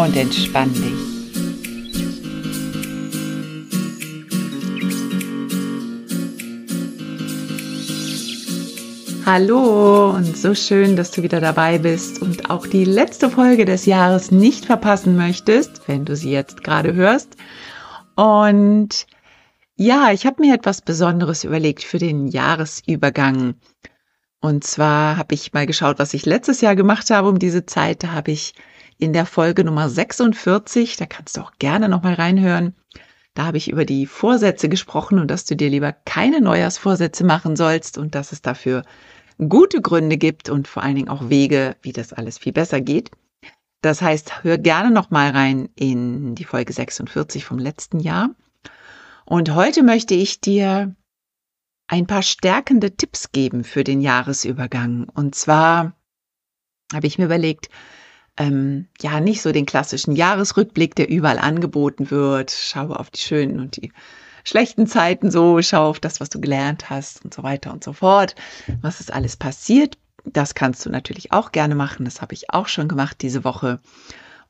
Und entspann dich. Hallo und so schön, dass du wieder dabei bist und auch die letzte Folge des Jahres nicht verpassen möchtest, wenn du sie jetzt gerade hörst. Und ja, ich habe mir etwas Besonderes überlegt für den Jahresübergang. Und zwar habe ich mal geschaut, was ich letztes Jahr gemacht habe um diese Zeit. Habe ich in der Folge Nummer 46, da kannst du auch gerne nochmal reinhören, da habe ich über die Vorsätze gesprochen und dass du dir lieber keine Neujahrsvorsätze machen sollst und dass es dafür gute Gründe gibt und vor allen Dingen auch Wege, wie das alles viel besser geht. Das heißt, hör gerne noch mal rein in die Folge 46 vom letzten Jahr. Und heute möchte ich dir ein paar stärkende Tipps geben für den Jahresübergang. Und zwar habe ich mir überlegt, ähm, ja, nicht so den klassischen Jahresrückblick, der überall angeboten wird. Schaue auf die schönen und die schlechten Zeiten so, schau auf das, was du gelernt hast und so weiter und so fort. Was ist alles passiert? Das kannst du natürlich auch gerne machen. Das habe ich auch schon gemacht diese Woche.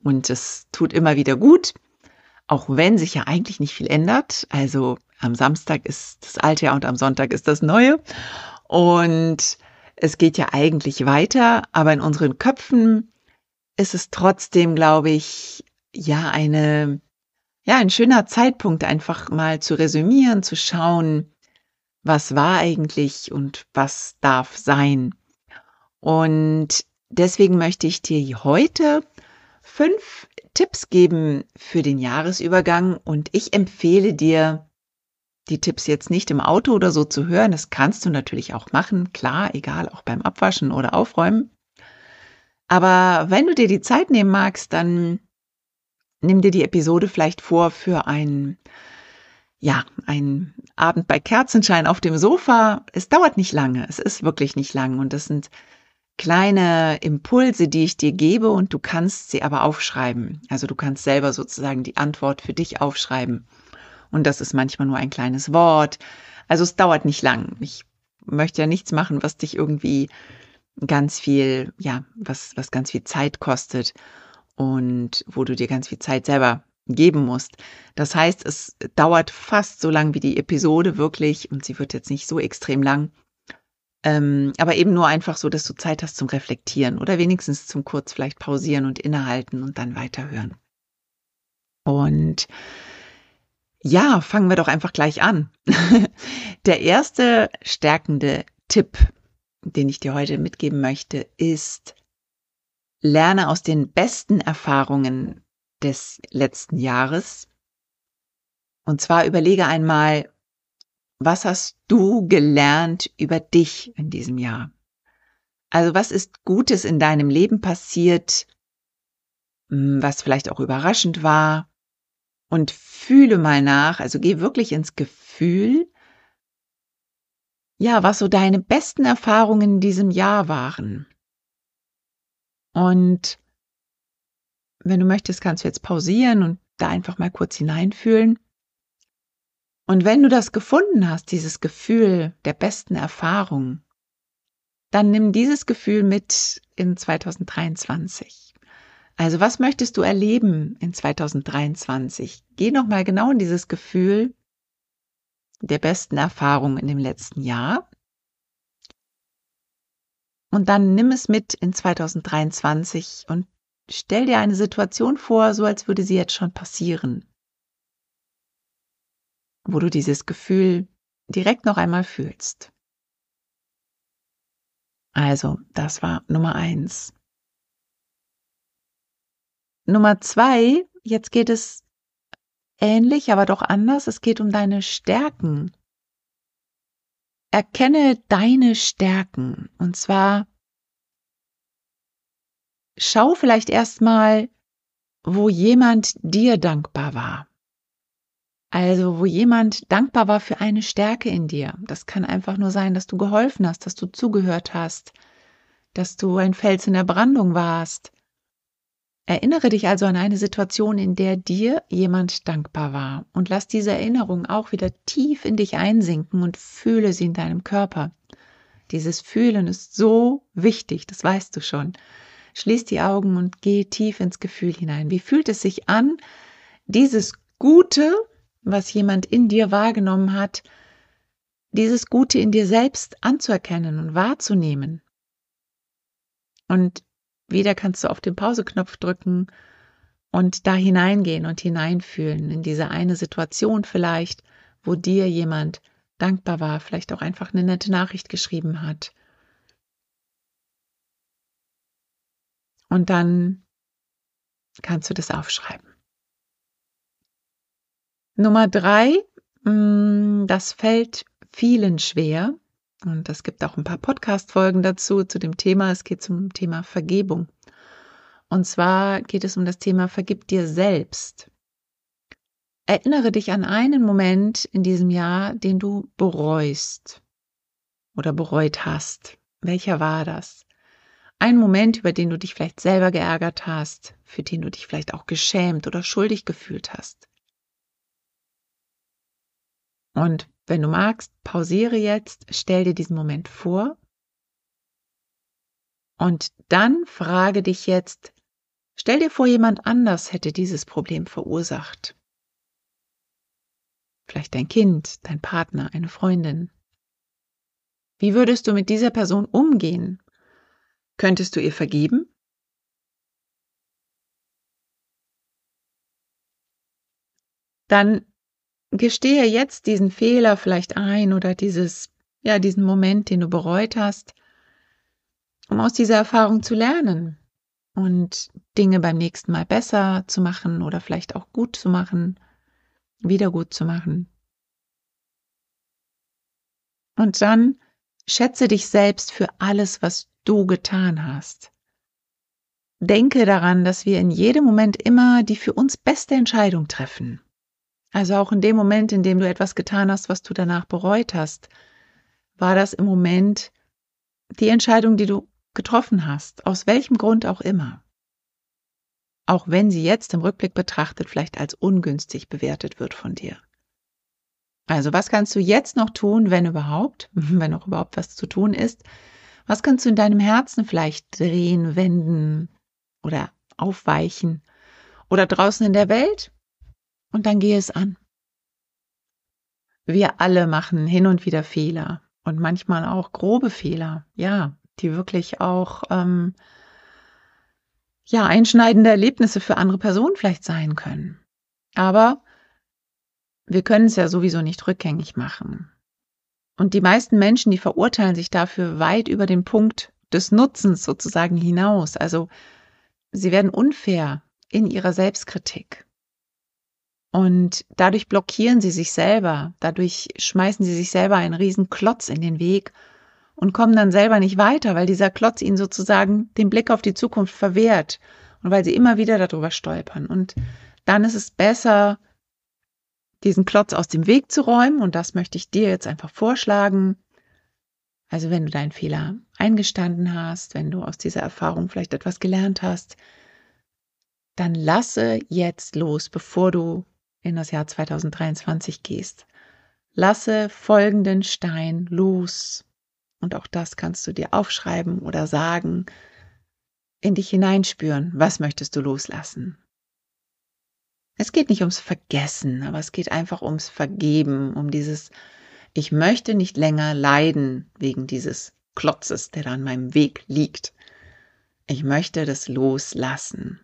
Und es tut immer wieder gut, auch wenn sich ja eigentlich nicht viel ändert. Also am Samstag ist das alte Jahr und am Sonntag ist das neue. Und es geht ja eigentlich weiter, aber in unseren Köpfen ist es trotzdem, glaube ich, ja, eine ja, ein schöner Zeitpunkt, einfach mal zu resümieren, zu schauen, was war eigentlich und was darf sein. Und deswegen möchte ich dir heute fünf Tipps geben für den Jahresübergang und ich empfehle dir, die Tipps jetzt nicht im Auto oder so zu hören. Das kannst du natürlich auch machen, klar, egal, auch beim Abwaschen oder Aufräumen. Aber wenn du dir die Zeit nehmen magst, dann nimm dir die Episode vielleicht vor für einen, ja, einen Abend bei Kerzenschein auf dem Sofa. Es dauert nicht lange. Es ist wirklich nicht lang. Und das sind kleine Impulse, die ich dir gebe und du kannst sie aber aufschreiben. Also du kannst selber sozusagen die Antwort für dich aufschreiben. Und das ist manchmal nur ein kleines Wort. Also es dauert nicht lang. Ich möchte ja nichts machen, was dich irgendwie ganz viel, ja, was, was ganz viel Zeit kostet und wo du dir ganz viel Zeit selber geben musst. Das heißt, es dauert fast so lang wie die Episode wirklich und sie wird jetzt nicht so extrem lang. Ähm, aber eben nur einfach so, dass du Zeit hast zum Reflektieren oder wenigstens zum kurz vielleicht pausieren und innehalten und dann weiterhören. Und ja, fangen wir doch einfach gleich an. Der erste stärkende Tipp, den ich dir heute mitgeben möchte, ist, lerne aus den besten Erfahrungen des letzten Jahres. Und zwar überlege einmal, was hast du gelernt über dich in diesem Jahr? Also was ist Gutes in deinem Leben passiert, hm, was vielleicht auch überraschend war? Und fühle mal nach, also geh wirklich ins Gefühl, ja, was so deine besten Erfahrungen in diesem Jahr waren. Und wenn du möchtest, kannst du jetzt pausieren und da einfach mal kurz hineinfühlen. Und wenn du das gefunden hast, dieses Gefühl der besten Erfahrung, dann nimm dieses Gefühl mit in 2023. Also was möchtest du erleben in 2023? Geh nochmal genau in dieses Gefühl der besten Erfahrung in dem letzten Jahr und dann nimm es mit in 2023 und stell dir eine Situation vor, so als würde sie jetzt schon passieren. Wo du dieses Gefühl direkt noch einmal fühlst. Also, das war Nummer eins. Nummer zwei, jetzt geht es ähnlich, aber doch anders. Es geht um deine Stärken. Erkenne deine Stärken und zwar schau vielleicht erstmal, wo jemand dir dankbar war. Also, wo jemand dankbar war für eine Stärke in dir. Das kann einfach nur sein, dass du geholfen hast, dass du zugehört hast, dass du ein Fels in der Brandung warst. Erinnere dich also an eine Situation, in der dir jemand dankbar war und lass diese Erinnerung auch wieder tief in dich einsinken und fühle sie in deinem Körper. Dieses Fühlen ist so wichtig, das weißt du schon. Schließ die Augen und geh tief ins Gefühl hinein. Wie fühlt es sich an, dieses Gute, was jemand in dir wahrgenommen hat, dieses Gute in dir selbst anzuerkennen und wahrzunehmen? Und wieder kannst du auf den Pauseknopf drücken und da hineingehen und hineinfühlen in diese eine Situation vielleicht, wo dir jemand dankbar war, vielleicht auch einfach eine nette Nachricht geschrieben hat. Und dann kannst du das aufschreiben. Nummer drei, mm, das fällt vielen schwer. Und es gibt auch ein paar Podcast-Folgen dazu, zu dem Thema. Es geht zum Thema Vergebung. Und zwar geht es um das Thema Vergib dir selbst. Erinnere dich an einen Moment in diesem Jahr, den du bereust oder bereut hast. Welcher war das? Ein Moment, über den du dich vielleicht selber geärgert hast, für den du dich vielleicht auch geschämt oder schuldig gefühlt hast. Und wenn du magst, pausiere jetzt, stell dir diesen Moment vor und dann frage dich jetzt, stell dir vor, jemand anders hätte dieses Problem verursacht. Vielleicht dein Kind, dein Partner, eine Freundin. Wie würdest du mit dieser Person umgehen? Könntest du ihr vergeben? Dann gestehe jetzt diesen Fehler vielleicht ein oder dieses, ja, diesen Moment, den du bereut hast, um aus dieser Erfahrung zu lernen und Dinge beim nächsten Mal besser zu machen oder vielleicht auch gut zu machen, wieder gut zu machen. Und dann schätze dich selbst für alles, was du getan hast. Denke daran, dass wir in jedem Moment immer die für uns beste Entscheidung treffen. Also auch in dem Moment, in dem du etwas getan hast, was du danach bereut hast, war das im Moment die Entscheidung, die du getroffen hast, aus welchem Grund auch immer. Auch wenn sie jetzt im Rückblick betrachtet vielleicht als ungünstig bewertet wird von dir. Also was kannst du jetzt noch tun, wenn überhaupt, wenn noch überhaupt was zu tun ist? Was kannst du in deinem Herzen vielleicht drehen, wenden oder aufweichen? Oder draußen in der Welt? Und dann gehe es an. Wir alle machen hin und wieder Fehler und manchmal auch grobe Fehler, ja, die wirklich auch ähm, ja einschneidende Erlebnisse für andere Personen vielleicht sein können. Aber wir können es ja sowieso nicht rückgängig machen. Und die meisten Menschen, die verurteilen sich dafür weit über den Punkt des Nutzens sozusagen hinaus. Also sie werden unfair in ihrer Selbstkritik. Und dadurch blockieren sie sich selber, dadurch schmeißen sie sich selber einen riesen Klotz in den Weg und kommen dann selber nicht weiter, weil dieser Klotz ihnen sozusagen den Blick auf die Zukunft verwehrt und weil sie immer wieder darüber stolpern. Und dann ist es besser, diesen Klotz aus dem Weg zu räumen und das möchte ich dir jetzt einfach vorschlagen. Also wenn du deinen Fehler eingestanden hast, wenn du aus dieser Erfahrung vielleicht etwas gelernt hast, dann lasse jetzt los, bevor du in das Jahr 2023 gehst. Lasse folgenden Stein los. Und auch das kannst du dir aufschreiben oder sagen, in dich hineinspüren. Was möchtest du loslassen? Es geht nicht ums Vergessen, aber es geht einfach ums Vergeben, um dieses, ich möchte nicht länger leiden wegen dieses Klotzes, der da an meinem Weg liegt. Ich möchte das loslassen.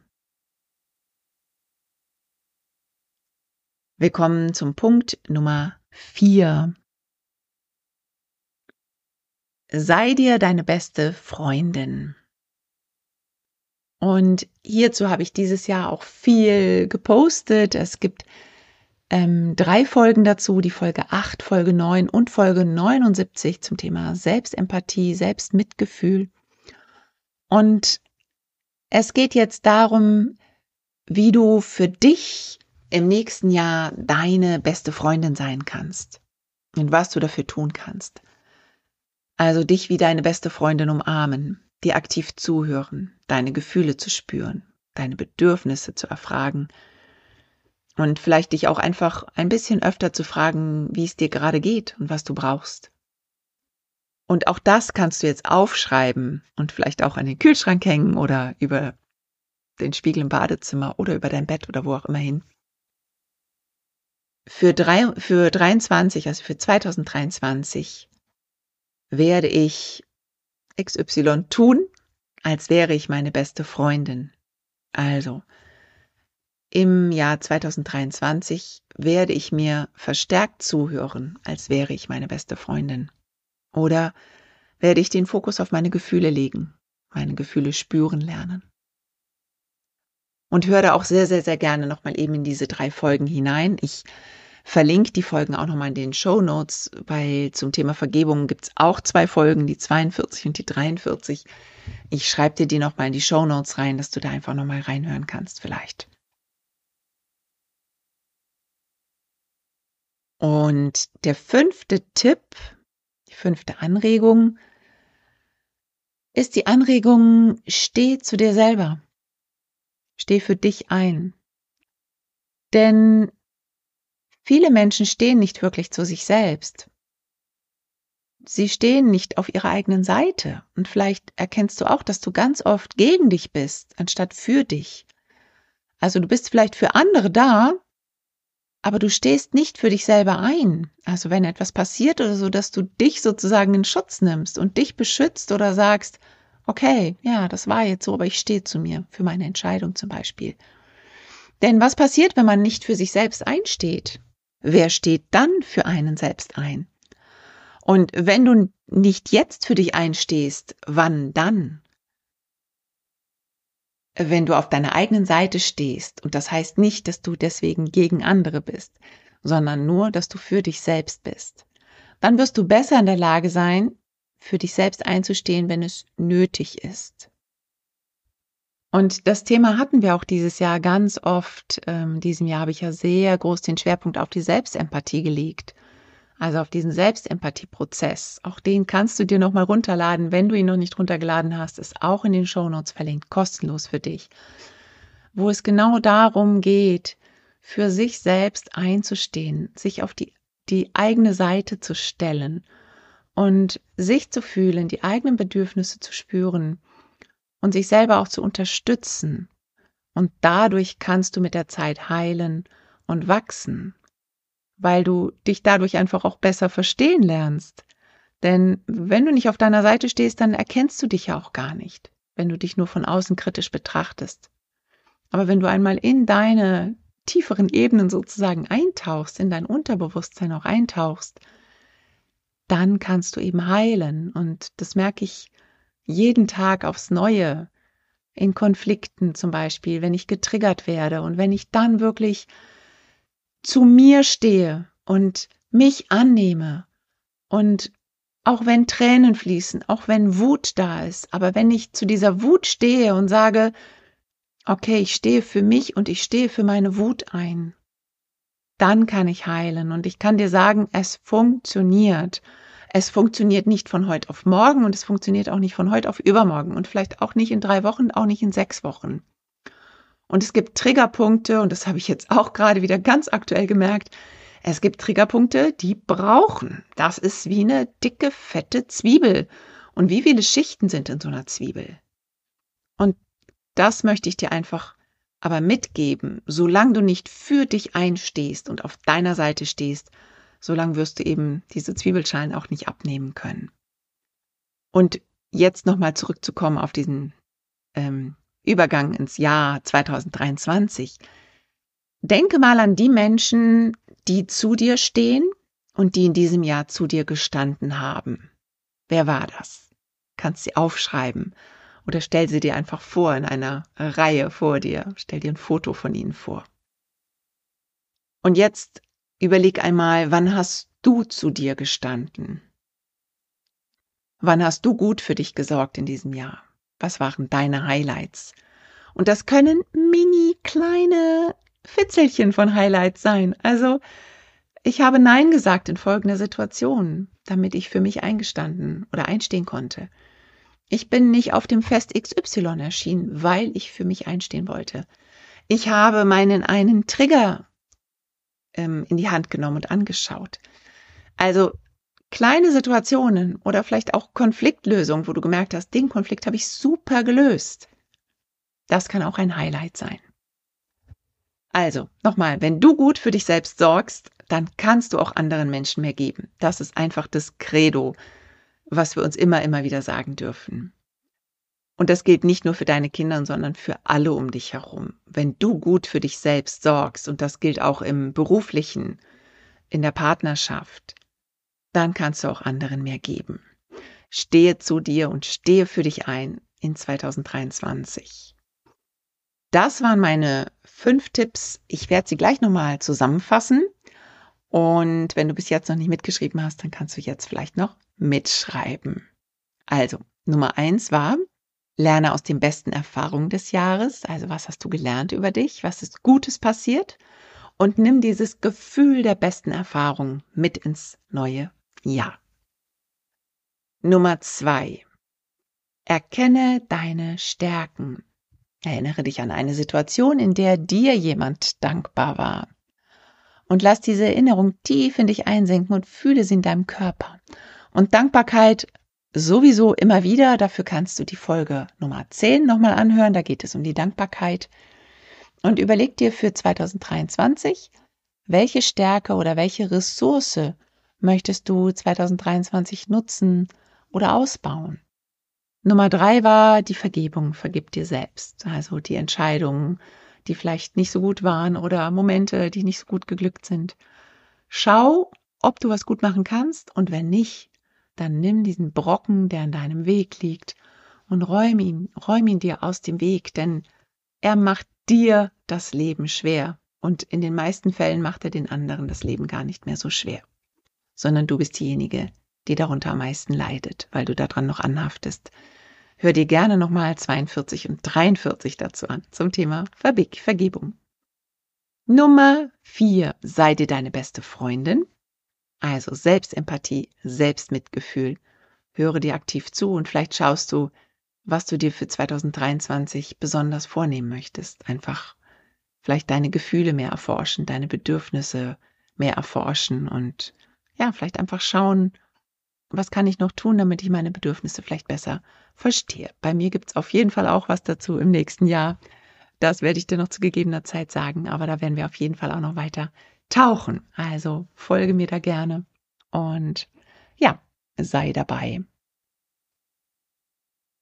Wir kommen zum Punkt Nummer vier. Sei dir deine beste Freundin. Und hierzu habe ich dieses Jahr auch viel gepostet. Es gibt ähm, drei Folgen dazu, die Folge 8, Folge 9 und Folge 79 zum Thema Selbstempathie, Selbstmitgefühl. Und Es geht jetzt darum, wie du für dich im nächsten Jahr deine beste Freundin sein kannst und was du dafür tun kannst. Also dich wie deine beste Freundin umarmen, dir aktiv zuhören, deine Gefühle zu spüren, deine Bedürfnisse zu erfragen und vielleicht dich auch einfach ein bisschen öfter zu fragen, wie es dir gerade geht und was du brauchst. Und auch das kannst du jetzt aufschreiben und vielleicht auch an den Kühlschrank hängen oder über den Spiegel im Badezimmer oder über dein Bett oder wo auch immer hin. Für, drei, für 23, also für 2023, werde ich XY tun, als wäre ich meine beste Freundin. Also, im Jahr 2023 werde ich mir verstärkt zuhören, als wäre ich meine beste Freundin. Oder werde ich den Fokus auf meine Gefühle legen, meine Gefühle spüren lernen. Und höre da auch sehr, sehr, sehr gerne nochmal eben in diese drei Folgen hinein. Ich verlinke die Folgen auch nochmal in den Show Notes, weil zum Thema Vergebung gibt es auch zwei Folgen, die 42 und die 43. Ich schreibe dir die nochmal in die Show Notes rein, dass du da einfach nochmal reinhören kannst vielleicht. Und der fünfte Tipp, die fünfte Anregung ist die Anregung, steh zu dir selber. Steh für dich ein. Denn viele Menschen stehen nicht wirklich zu sich selbst. Sie stehen nicht auf ihrer eigenen Seite. Und vielleicht erkennst du auch, dass du ganz oft gegen dich bist, anstatt für dich. Also du bist vielleicht für andere da, aber du stehst nicht für dich selber ein. Also wenn etwas passiert oder so, dass du dich sozusagen in Schutz nimmst und dich beschützt oder sagst, okay, ja, das war jetzt so, aber ich stehe zu mir, für meine Entscheidung zum Beispiel. Denn was passiert, wenn man nicht für sich selbst einsteht? Wer steht dann für einen selbst ein? Und wenn du nicht jetzt für dich einstehst, wann dann? wenn du auf deiner eigenen Seite stehst, und das heißt nicht, dass du deswegen gegen andere bist, sondern nur, dass du für dich selbst bist, dann wirst du besser in der Lage sein, für dich selbst einzustehen, wenn es nötig ist. Und das Thema hatten wir auch dieses Jahr ganz oft. Ähm, diesem Jahr habe ich ja sehr groß den Schwerpunkt auf die Selbstempathie gelegt also auf diesen Selbstempathie-Prozess. Auch den kannst du dir nochmal runterladen, wenn du ihn noch nicht runtergeladen hast, ist auch in den Shownotes verlinkt, kostenlos für dich, wo es genau darum geht, für sich selbst einzustehen, sich auf die, die eigene Seite zu stellen und sich zu fühlen, die eigenen Bedürfnisse zu spüren und sich selber auch zu unterstützen. Und dadurch kannst du mit der Zeit heilen und wachsen weil du dich dadurch einfach auch besser verstehen lernst. Denn wenn du nicht auf deiner Seite stehst, dann erkennst du dich ja auch gar nicht, wenn du dich nur von außen kritisch betrachtest. Aber wenn du einmal in deine tieferen Ebenen sozusagen eintauchst, in dein Unterbewusstsein auch eintauchst, dann kannst du eben heilen. Und das merke ich jeden Tag aufs Neue. In Konflikten zum Beispiel, wenn ich getriggert werde und wenn ich dann wirklich zu mir stehe und mich annehme und auch wenn Tränen fließen, auch wenn Wut da ist, aber wenn ich zu dieser Wut stehe und sage, okay, ich stehe für mich und ich stehe für meine Wut ein, dann kann ich heilen und ich kann dir sagen, es funktioniert. Es funktioniert nicht von heute auf morgen und es funktioniert auch nicht von heute auf übermorgen und vielleicht auch nicht in drei Wochen, auch nicht in sechs Wochen. Und es gibt Triggerpunkte, und das habe ich jetzt auch gerade wieder ganz aktuell gemerkt. Es gibt Triggerpunkte, die brauchen. Das ist wie eine dicke, fette Zwiebel. Und wie viele Schichten sind in so einer Zwiebel? Und das möchte ich dir einfach aber mitgeben. Solange du nicht für dich einstehst und auf deiner Seite stehst, solange wirst du eben diese Zwiebelschalen auch nicht abnehmen können. Und jetzt nochmal zurückzukommen auf diesen ähm, Übergang ins Jahr 2023. Denke mal an die Menschen, die zu dir stehen und die in diesem Jahr zu dir gestanden haben. Wer war das? Kannst sie aufschreiben oder stell sie dir einfach vor in einer Reihe vor dir. Stell dir ein Foto von ihnen vor. Und jetzt überleg einmal, wann hast du zu dir gestanden? Wann hast du gut für dich gesorgt in diesem Jahr? Was waren deine Highlights? Und das können mini kleine Fitzelchen von Highlights sein. Also ich habe Nein gesagt in folgender Situation, damit ich für mich eingestanden oder einstehen konnte. Ich bin nicht auf dem Fest XY erschienen, weil ich für mich einstehen wollte. Ich habe meinen einen Trigger ähm, in die Hand genommen und angeschaut. Also kleine Situationen oder vielleicht auch Konfliktlösungen, wo du gemerkt hast, den Konflikt habe ich super gelöst. Das kann auch ein Highlight sein. Also, nochmal, wenn du gut für dich selbst sorgst, dann kannst du auch anderen Menschen mehr geben. Das ist einfach das Credo, was wir uns immer, immer wieder sagen dürfen. Und das gilt nicht nur für deine Kinder, sondern für alle um dich herum. Wenn du gut für dich selbst sorgst, und das gilt auch im beruflichen, in der Partnerschaft, dann kannst du auch anderen mehr geben. Stehe zu dir und stehe für dich ein in 2023. Das waren meine fünf Tipps. Ich werde sie gleich nochmal zusammenfassen. Und wenn du bis jetzt noch nicht mitgeschrieben hast, dann kannst du jetzt vielleicht noch mitschreiben. Also, Nummer eins war, lerne aus den besten Erfahrungen des Jahres. Also, was hast du gelernt über dich? Was ist Gutes passiert? Und nimm dieses Gefühl der besten Erfahrung mit ins neue Jahr. Nummer zwei. Erkenne deine Stärken. Erinnere dich an eine Situation, in der dir jemand dankbar war. Und lass diese Erinnerung tief in dich einsinken und fühle sie in deinem Körper. Und Dankbarkeit sowieso immer wieder. Dafür kannst du die Folge Nummer 10 nochmal anhören. Da geht es um die Dankbarkeit. Und überleg dir für 2023, welche Stärke oder welche Ressource möchtest du 2023 nutzen oder ausbauen. Nummer drei war die Vergebung. Vergib dir selbst. Also die Entscheidungen, die vielleicht nicht so gut waren oder Momente, die nicht so gut geglückt sind. Schau, ob du was gut machen kannst und wenn nicht, dann nimm diesen Brocken, der in deinem Weg liegt und räum ihn, räum ihn dir aus dem Weg, denn er macht dir das Leben schwer und in den meisten Fällen macht er den anderen das Leben gar nicht mehr so schwer, sondern du bist diejenige, die darunter am meisten leidet, weil du daran noch anhaftest. Hör dir gerne nochmal 42 und 43 dazu an zum Thema Verbig Vergebung. Nummer 4. Sei dir deine beste Freundin. Also Selbstempathie, Selbstmitgefühl. Höre dir aktiv zu und vielleicht schaust du, was du dir für 2023 besonders vornehmen möchtest. Einfach vielleicht deine Gefühle mehr erforschen, deine Bedürfnisse mehr erforschen und ja, vielleicht einfach schauen, was kann ich noch tun, damit ich meine Bedürfnisse vielleicht besser verstehe. Bei mir gibt es auf jeden Fall auch was dazu im nächsten Jahr. Das werde ich dir noch zu gegebener Zeit sagen, aber da werden wir auf jeden Fall auch noch weiter tauchen. Also folge mir da gerne und ja, sei dabei.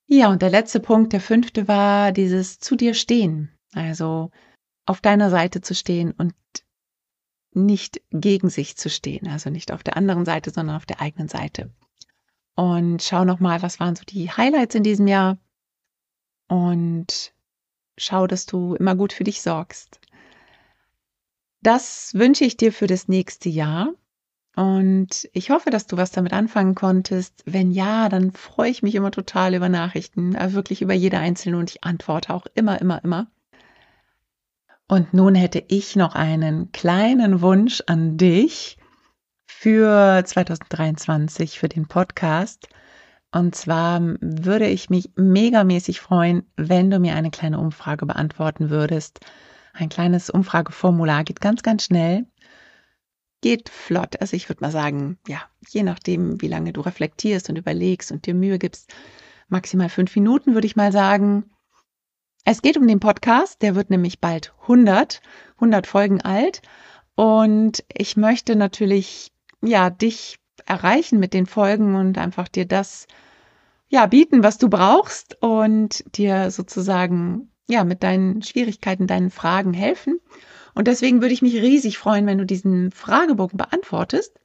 Ja, und der letzte Punkt, der fünfte war dieses zu dir stehen. Also auf deiner Seite zu stehen und nicht gegen sich zu stehen, also nicht auf der anderen Seite, sondern auf der eigenen Seite. Und schau nochmal, was waren so die Highlights in diesem Jahr und schau, dass du immer gut für dich sorgst. Das wünsche ich dir für das nächste Jahr. Und ich hoffe, dass du was damit anfangen konntest. Wenn ja, dann freue ich mich immer total über Nachrichten, also wirklich über jede einzelne und ich antworte auch immer, immer, immer. Und nun hätte ich noch einen kleinen Wunsch an dich für 2023 für den Podcast. Und zwar würde ich mich megamäßig freuen, wenn du mir eine kleine Umfrage beantworten würdest. Ein kleines Umfrageformular geht ganz, ganz schnell. Geht flott. Also ich würde mal sagen, ja, je nachdem, wie lange du reflektierst und überlegst und dir Mühe gibst, maximal fünf Minuten würde ich mal sagen. Es geht um den Podcast, der wird nämlich bald 100, 100 Folgen alt. Und ich möchte natürlich, ja, dich erreichen mit den Folgen und einfach dir das, ja, bieten, was du brauchst und dir sozusagen, ja, mit deinen Schwierigkeiten, deinen Fragen helfen. Und deswegen würde ich mich riesig freuen, wenn du diesen Fragebogen beantwortest.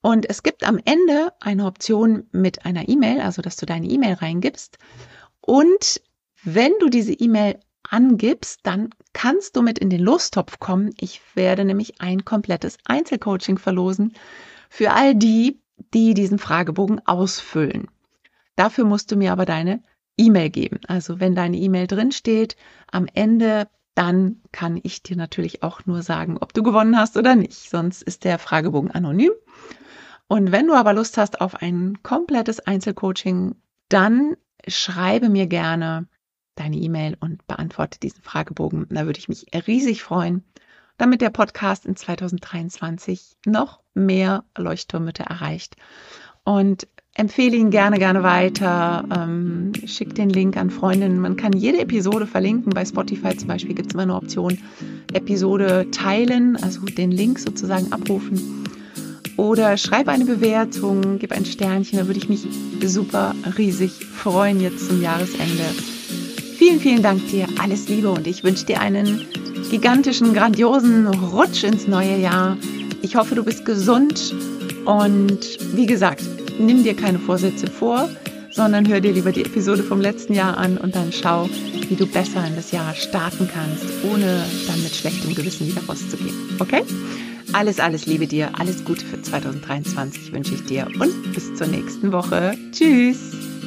Und es gibt am Ende eine Option mit einer E-Mail, also dass du deine E-Mail reingibst. Und wenn du diese E-Mail angibst, dann kannst du mit in den Lostopf kommen. Ich werde nämlich ein komplettes Einzelcoaching verlosen für all die, die diesen Fragebogen ausfüllen. Dafür musst du mir aber deine E-Mail geben. Also wenn deine E-Mail drin steht, am Ende, dann kann ich dir natürlich auch nur sagen, ob du gewonnen hast oder nicht. Sonst ist der Fragebogen anonym. Und wenn du aber Lust hast auf ein komplettes Einzelcoaching, dann schreibe mir gerne deine E-Mail und beantworte diesen Fragebogen. Da würde ich mich riesig freuen, damit der Podcast in 2023 noch mehr Leuchttürmütter erreicht. Und empfehle ihn gerne, gerne weiter. Ähm, schick den Link an Freundinnen. Man kann jede Episode verlinken. Bei Spotify zum Beispiel gibt es immer eine Option, Episode teilen, also den Link sozusagen abrufen. Oder schreib eine Bewertung, gib ein Sternchen, da würde ich mich super riesig freuen jetzt zum Jahresende. Vielen, vielen Dank dir, alles Liebe und ich wünsche dir einen gigantischen, grandiosen Rutsch ins neue Jahr. Ich hoffe, du bist gesund und wie gesagt, nimm dir keine Vorsätze vor, sondern hör dir lieber die Episode vom letzten Jahr an und dann schau, wie du besser in das Jahr starten kannst, ohne dann mit schlechtem Gewissen wieder rauszugehen. Okay? Alles, alles Liebe dir, alles Gute für 2023 wünsche ich dir und bis zur nächsten Woche. Tschüss!